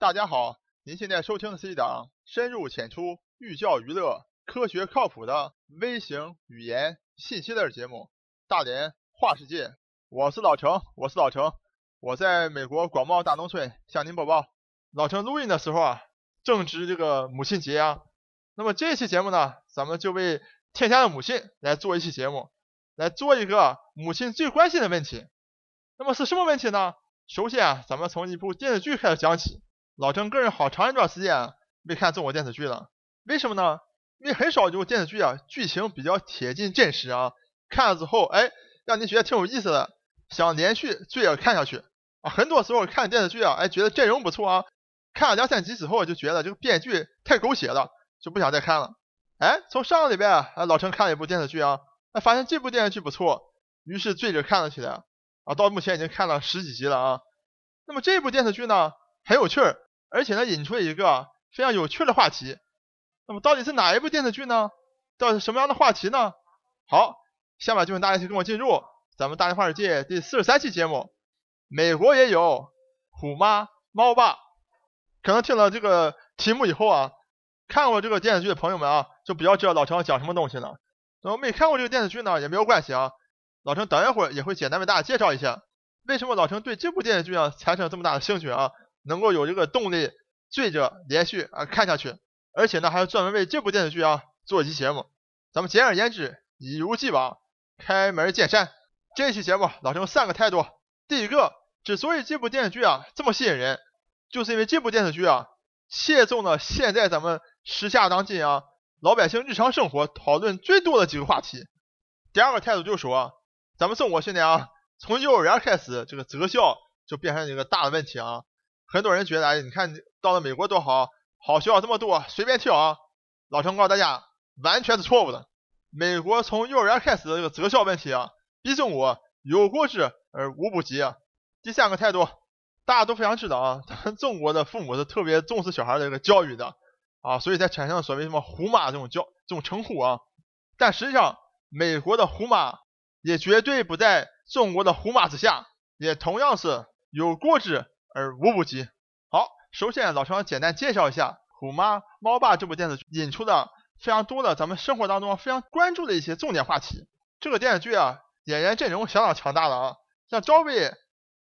大家好，您现在收听的是一档深入浅出、寓教于乐、科学靠谱的微型语言信息类节目《大连话世界》。我是老程，我是老程，我在美国广袤大农村向您播报。老程录音的时候啊，正值这个母亲节啊。那么这期节目呢，咱们就为天下的母亲来做一期节目，来做一个母亲最关心的问题。那么是什么问题呢？首先啊，咱们从一部电视剧开始讲起。老陈个人好长一段时间没看中国电视剧了，为什么呢？因为很少有电视剧啊，剧情比较贴近真实啊，看了之后，哎，让你觉得挺有意思的，想连续追着看下去啊。很多时候看电视剧啊，哎，觉得阵容不错啊，看了两三集之后就觉得这个编剧太狗血了，就不想再看了。哎，从上个礼拜啊，老陈看了一部电视剧啊，哎，发现这部电视剧不错，于是追着看了起来啊。到目前已经看了十几集了啊。那么这部电视剧呢，很有趣儿。而且呢，引出了一个非常有趣的话题。那么到底是哪一部电视剧呢？到底是什么样的话题呢？好，下面就请大家一起跟我进入咱们大连话世界第四十三期节目。美国也有虎妈猫爸。可能听了这个题目以后啊，看过这个电视剧的朋友们啊，就比较知道老陈讲什么东西了。那么没看过这个电视剧呢，也没有关系啊。老陈等一会儿也会简单为大家介绍一下，为什么老陈对这部电视剧啊产生这么大的兴趣啊。能够有这个动力追着连续啊看下去，而且呢还要专门为这部电视剧啊做一期节目。咱们简而言之，一如既往，开门见山。这期节目老陈三个态度。第一个，之所以这部电视剧啊这么吸引人，就是因为这部电视剧啊切中了现在咱们时下当今啊老百姓日常生活讨论最多的几个话题。第二个态度就是说，咱们中国现在啊从幼儿园开始，这个择校就变成一个大的问题啊。很多人觉得，哎，你看到了美国多好，好学校这么多，随便挑啊。老陈告诉大家，完全是错误的。美国从幼儿园开始的这个择校问题啊，比中国有过之而无不及。第三个态度，大家都非常知道啊，咱们中国的父母是特别重视小孩的这个教育的啊，所以才产生了所谓什么“虎妈”这种教这种称呼啊。但实际上，美国的“虎妈”也绝对不在中国的“虎妈”之下，也同样是有过之。而无不及。好，首先老陈简单介绍一下《虎妈猫爸》这部电视剧引出的非常多的咱们生活当中非常关注的一些重点话题。这个电视剧啊，演员阵容相当强大了啊，像赵薇，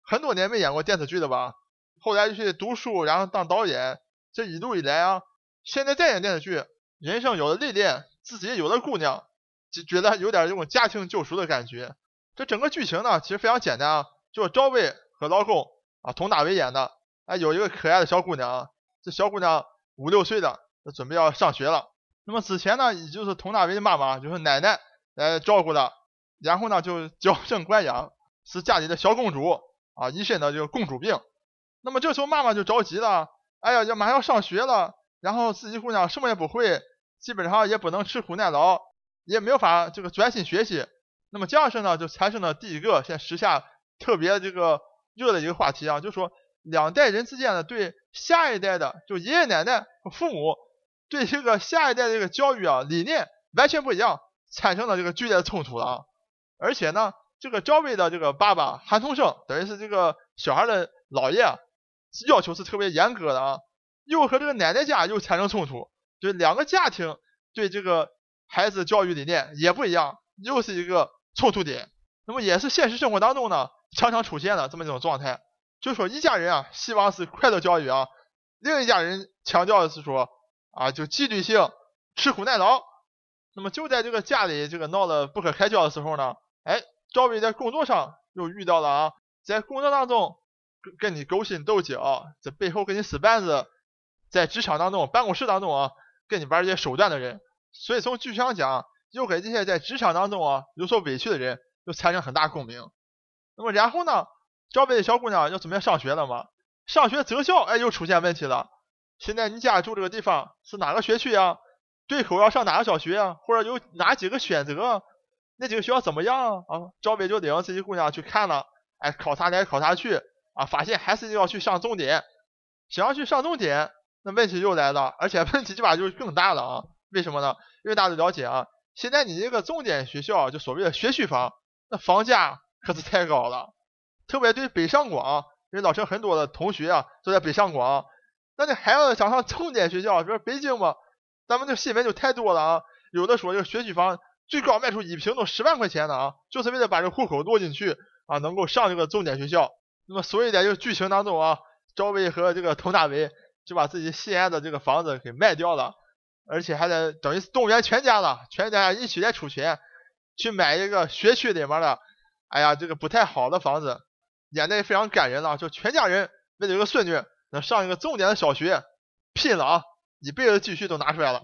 很多年没演过电视剧了吧？后来就去读书，然后当导演，这一路以来啊，现在再演电视剧，人生有了历练，自己有了姑娘，就觉得有点这种家庭救赎的感觉。这整个剧情呢，其实非常简单啊，就是赵薇和老公。啊，佟大为演的，哎，有一个可爱的小姑娘，这小姑娘五六岁的，准备要上学了。那么之前呢，也就是佟大为的妈妈，就是奶奶来照顾的，然后呢就娇生惯养，是家里的小公主啊，一身的这个公主病。那么这时候妈妈就着急了，哎呀，要马上要上学了，然后自己姑娘什么也不会，基本上也不能吃苦耐劳，也没有法这个专心学习。那么这样式呢，就产生了第一个现时下特别这个。热的一个话题啊，就说两代人之间的对下一代的，就爷爷奶奶和父母对这个下一代的这个教育啊理念完全不一样，产生了这个剧烈的冲突了啊。而且呢，这个赵薇的这个爸爸韩童生，等于是这个小孩的姥爷，要求是特别严格的啊，又和这个奶奶家又产生冲突，就两个家庭对这个孩子教育理念也不一样，又是一个冲突点。那么也是现实生活当中呢。常常出现的这么一种状态，就说一家人啊，希望是快乐教育啊，另一家人强调的是说啊，就纪律性、吃苦耐劳。那么就在这个家里这个闹得不可开交的时候呢，哎，赵薇在工作上又遇到了啊，在工作当中跟跟你勾心斗角，在背后跟你使绊子，在职场当中、办公室当中啊，跟你玩一些手段的人。所以从剧情上讲，又给这些在职场当中啊有所委屈的人，又产生很大共鸣。那么然后呢？招北的小姑娘要准备上学了嘛？上学择校，哎，又出现问题了。现在你家住这个地方是哪个学区呀？对口要上哪个小学啊？或者有哪几个选择？那几个学校怎么样啊？招北就领自己姑娘去看了，哎，考察来考察去啊，发现还是要去上重点。想要去上重点，那问题又来了，而且问题这把就更大了啊！为什么呢？因为大家都了解啊，现在你这个重点学校，就所谓的学区房，那房价。可是太高了，特别对北上广，因为老陈很多的同学啊都在北上广，那你孩子想上重点学校，比如北京嘛，咱们这新闻就太多了啊。有的说这个学区房最高卖出一平都十万块钱的啊，就是为了把这户口落进去啊，能够上这个重点学校。那么所以在这个剧情当中啊，赵薇和这个佟大为就把自己心爱的这个房子给卖掉了，而且还得等于是动员全家了，全家一起来出钱去买一个学区里面的，哎呀，这个不太好的房子，演的非常感人了，就全家人为了一个孙女。能上一个重点的小学，拼了啊！一辈子积蓄都拿出来了，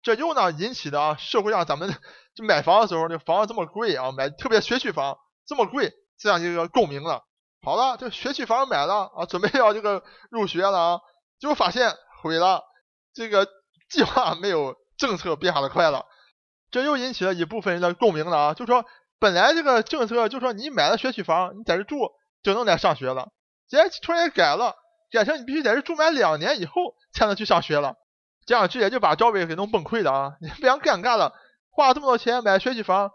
这又呢引起的啊社会上咱们就买房的时候，这房子这么贵啊，买特别学区房这么贵，这样一个共鸣了。好了，这学区房买了啊，准备要这个入学了啊，结果发现毁了，这个计划没有政策变化的快了，这又引起了一部分人的共鸣了啊，就说本来这个政策就说你买了学区房，你在这住就能来上学了，现在突然改了。改成你必须在这住满两年以后才能去上学了，这样直接就把赵薇给弄崩溃了啊！你非常尴尬了，花了这么多钱买学区房，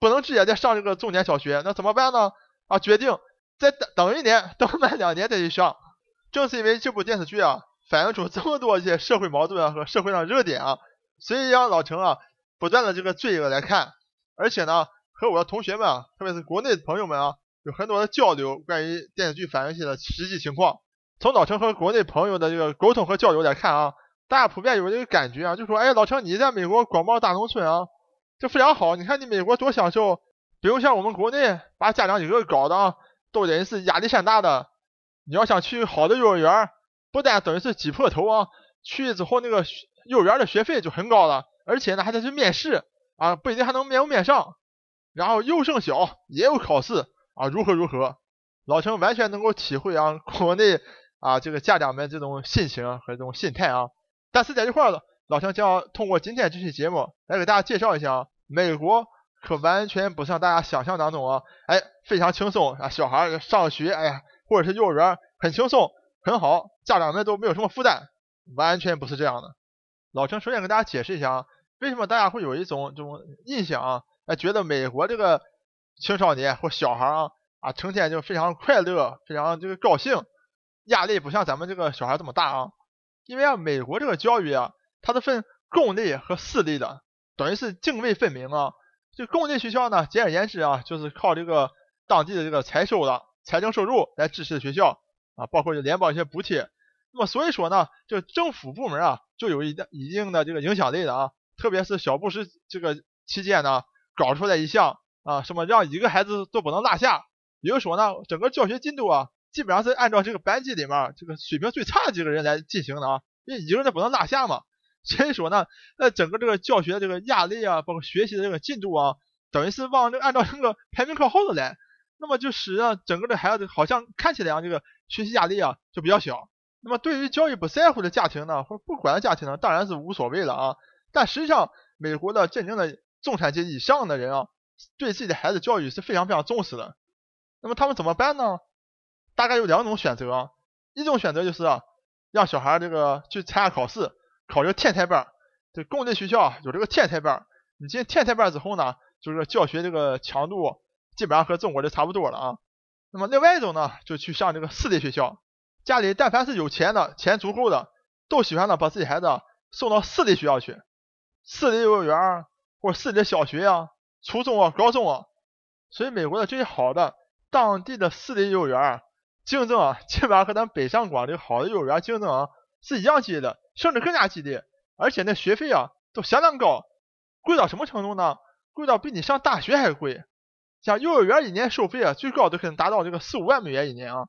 不能直接再上这个重点小学，那怎么办呢？啊，决定再等等一年，等满两年再去上。正是因为这部电视剧啊，反映出这么多一些社会矛盾啊和社会上热点啊，所以让老陈啊不断的这个追着来看，而且呢和我的同学们啊，特别是国内的朋友们啊，有很多的交流，关于电视剧反映些的实际情况。从老陈和国内朋友的这个沟通和交流来看啊，大家普遍有这个感觉啊，就说，哎，老陈你在美国广袤大农村啊，这非常好，你看你美国多享受，不用像我们国内把家长一个个搞的啊，都等于是压力山大的。你要想去好的幼儿园，不但等于是挤破头啊，去之后那个幼儿园的学费就很高了，而且呢还得去面试啊，不一定还能面不面上，然后幼升小也有考试啊，如何如何，老陈完全能够体会啊，国内。啊，这个家长们这种心情和这种心态啊，但是在这块儿，老陈将通过今天这期节目来给大家介绍一下啊，美国可完全不像大家想象当中啊，哎，非常轻松啊，小孩上学，哎呀，或者是幼儿园很轻松很好，家长们都没有什么负担，完全不是这样的。老陈首先给大家解释一下啊，为什么大家会有一种这种印象啊，哎，觉得美国这个青少年或小孩啊啊，成天就非常快乐，非常这个高兴。压力不像咱们这个小孩这么大啊，因为啊，美国这个教育啊，它是分公立和私立的，等于是泾渭分明啊。这公立学校呢，简而言之啊，就是靠这个当地的这个财收的财政收入来支持学校啊，包括就联邦一些补贴。那么所以说呢，这政府部门啊，就有一定一定的这个影响力的啊，特别是小布什这个期间呢，搞出来一项啊，什么让一个孩子都不能落下，也就是说呢，整个教学进度啊。基本上是按照这个班级里面这个水平最差的几个人来进行的啊，因为一个人不能落下嘛。所以说呢，那整个这个教学的这个压力啊，包括学习的这个进度啊，等于是往这按照这个排名靠后的来，那么就使得整个的孩子好像看起来啊，这个学习压力啊就比较小。那么对于教育不在乎的家庭呢，或者不管的家庭呢，当然是无所谓了啊。但实际上，美国的真正的中产阶级以上的人啊，对自己的孩子教育是非常非常重视的。那么他们怎么办呢？大概有两种选择，一种选择就是啊，让小孩这个去参加考试，考这个天才班。这公立学校有这个天才班，你进天才班之后呢，就是教学这个强度基本上和中国的差不多了啊。那么另外一种呢，就去上这个私立学校。家里但凡是有钱的，钱足够的，都喜欢呢把自己孩子送到私立学校去，私立幼儿园或者私立小学啊，初中啊、高中啊。所以美国的这些好的当地的私立幼儿园。竞争啊，基本上和咱北上广这个好的幼儿园竞争啊是一样激烈的，甚至更加激烈。而且那学费啊都相当高，贵到什么程度呢？贵到比你上大学还贵。像幼儿园一年收费啊，最高都可能达到这个四五万美元一年啊。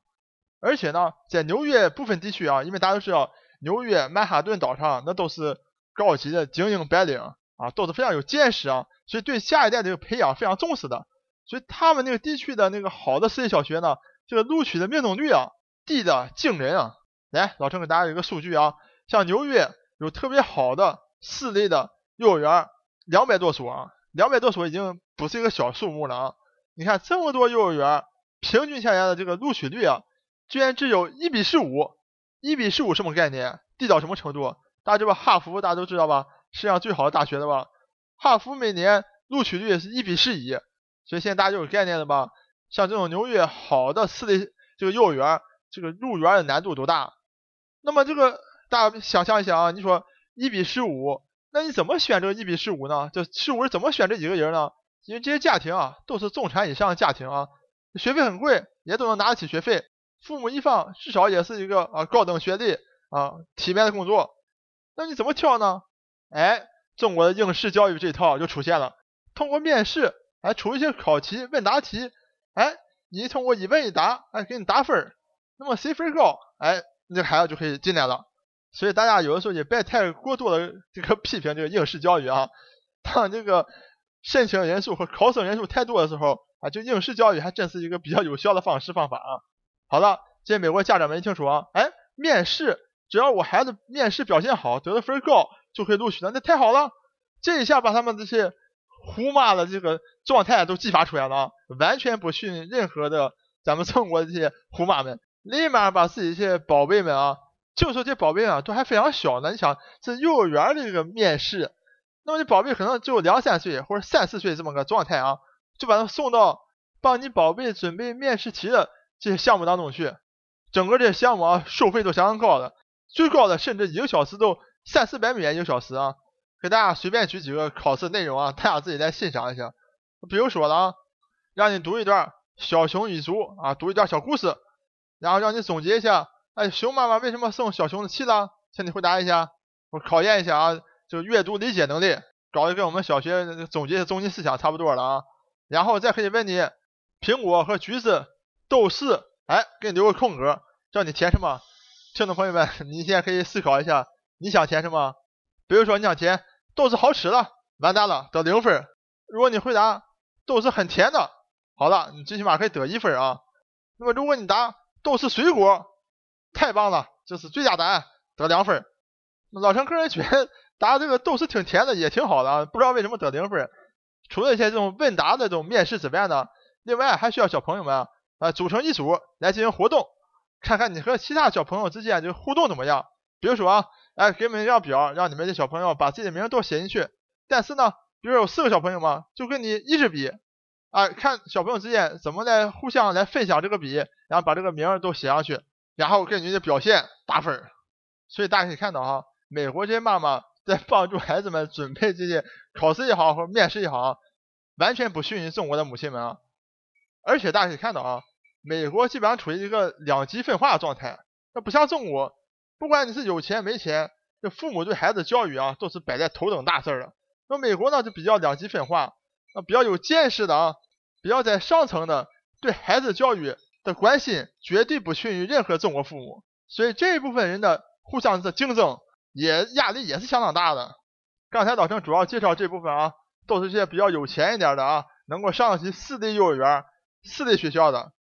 而且呢，在纽约部分地区啊，因为大家都知道，纽约曼哈顿岛上那都是高级的精英白领啊，都是非常有见识啊，所以对下一代这个培养非常重视的。所以他们那个地区的那个好的私立小学呢。这个录取的命中率啊，低的惊人啊！来，老陈给大家一个数据啊，像纽约有特别好的私立的幼儿园，两百多所啊，两百多所已经不是一个小数目了啊！你看这么多幼儿园，平均下来的这个录取率啊，居然只有一比十五，一比十五什么概念？低到什么程度？大家知道哈佛大家都知道吧？世界上最好的大学的吧？哈佛每年录取率是一比十一，所以现在大家就有概念了吧？像这种纽约好的私立这个幼儿园，这个入园的难度多大？那么这个大家想象一下啊，你说一比十五，那你怎么选这个一比十五呢？这十五是怎么选这几个人呢？因为这些家庭啊都是中产以上的家庭啊，学费很贵，也都能拿得起学费，父母一方至少也是一个啊高等学历啊体面的工作，那你怎么挑呢？哎，中国的应试教育这套就出现了，通过面试，哎出一些考题、问答题，哎你通过一问一答，哎给你打分儿，那么谁分高，哎你这孩子就可以进来了。所以大家有的时候也别太过多的这个批评这个应试教育啊，当这个申请人数和考生人数太多的时候啊，就应试教育还真是一个比较有效的方式方法啊。好了，这美国家长们一听说啊，哎，面试只要我孩子面试表现好，得的分高就可以录取了，那太好了，这一下把他们这些胡妈的这个状态都激发出来了啊，完全不逊任何的咱们中国这些胡妈们，立马把自己这些宝贝们啊。就说这宝贝啊，都还非常小呢。你想，这幼儿园的这个面试，那么这宝贝可能只有两三岁或者三四岁这么个状态啊，就把他送到帮你宝贝准备面试题的这些项目当中去。整个这些项目啊，收费都相当高的，最高的甚至一个小时都三四百美元一个小时啊。给大家随便举几个考试内容啊，大家自己来欣赏一下。比如说了啊，让你读一段小熊与猪啊，读一段小故事，然后让你总结一下。哎，熊妈妈为什么生小熊的气了？请你回答一下，我考验一下啊，就阅读理解能力，搞得跟我们小学总结的中心思想差不多了啊。然后再可以问你，苹果和橘子都是，哎，给你留个空格，叫你填什么？听众朋友们，你现在可以思考一下，你想填什么？比如说你想填都是好吃的，完蛋了，得零分。如果你回答都是很甜的，好了，你最起码可以得一分啊。那么如果你答都是水果，太棒了，这是最佳答案，得两分。老陈个人觉得答这个都是挺甜的，也挺好的啊。不知道为什么得零分。除了一些这种问答的这种面试之外呢，另外还需要小朋友们啊组成一组来进行活动，看看你和其他小朋友之间这个互动怎么样。比如说啊，哎，给你们一张表，让你们的小朋友把自己的名字都写进去。但是呢，比如有四个小朋友嘛，就跟你一支笔啊，看小朋友之间怎么来互相来分享这个笔，然后把这个名都写上去。然后根据你的表现打分，所以大家可以看到哈，美国这些妈妈在帮助孩子们准备这些考试也好或者面试也好，完全不逊于中国的母亲们啊。而且大家可以看到啊，美国基本上处于一个两极分化的状态，那不像中国，不管你是有钱没钱，这父母对孩子教育啊都是摆在头等大事儿的。那美国呢就比较两极分化，啊比较有见识的啊，比较在上层的对孩子教育。的关心绝对不逊于任何中国父母，所以这一部分人的互相的竞争也压力也是相当大的。刚才老陈主要介绍这部分啊，都是些比较有钱一点的啊，能够上得起私立幼儿园、私立学校的。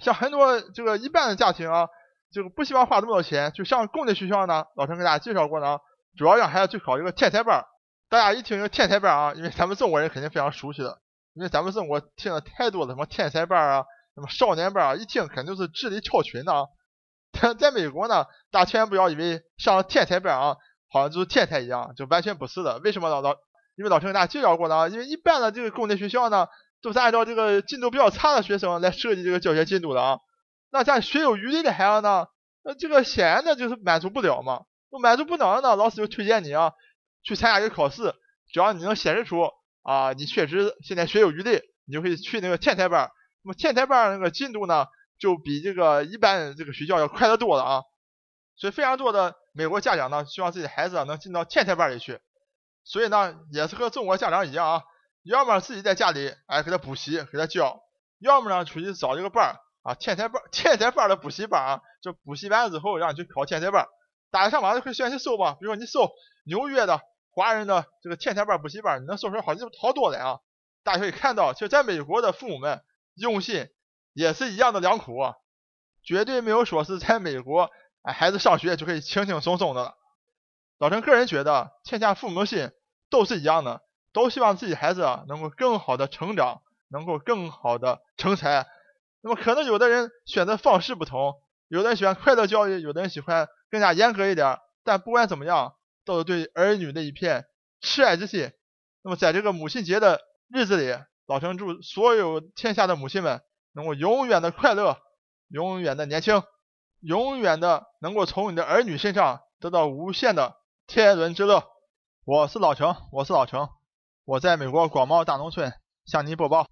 像很多这个一般的家庭啊，就不希望花这么多钱，就上公立学校呢。老陈给大家介绍过呢，主要让孩子去考一个天才班。大家一听这个天才班啊，因为咱们中国人肯定非常熟悉的，因为咱们中国听了太多的，什么天才班啊。什么少年班啊，一听肯定是智力超群的啊。但在美国呢，大家千万不要以为上了天才班啊，好像就是天才一样，就完全不是的。为什么老老？因为老陈给大家介绍过呢，因为一般的这个公立学校呢，都是按照这个进度比较差的学生来设计这个教学进度的啊。那咱学有余力的孩子呢，那这个显然的就是满足不了嘛。满足不了呢，老师就推荐你啊，去参加一个考试，只要你能显示出啊，你确实现在学有余力，你就可以去那个天才班。那么天才班那个进度呢，就比这个一般这个学校要快得多了啊，所以非常多的美国家长呢，希望自己的孩子能进到天才班里去，所以呢，也是和中国家长一样啊，要么自己在家里哎给他补习给他教，要么呢出去找一个班啊，天才班天才班的补习班啊，就补习完之后让你去考天才班，大家上网就可以先去搜吧，比如说你搜纽约的华人的这个天才班补习班，你能搜出来好几好多的啊，大家可以看到，其实在美国的父母们。用心也是一样的良苦啊，绝对没有说是在美国，哎，孩子上学就可以轻轻松松的了。老陈个人觉得，天下父母心都是一样的，都希望自己孩子啊能够更好的成长，能够更好的成才。那么可能有的人选择方式不同，有的人喜欢快乐教育，有的人喜欢更加严格一点。但不管怎么样，都是对儿女的一片痴爱之心。那么在这个母亲节的日子里。老陈祝所有天下的母亲们能够永远的快乐，永远的年轻。永远的能够从你的儿女身上得到无限的天伦之乐。我是老程，我是老程，我在美国广袤大农村向您播报。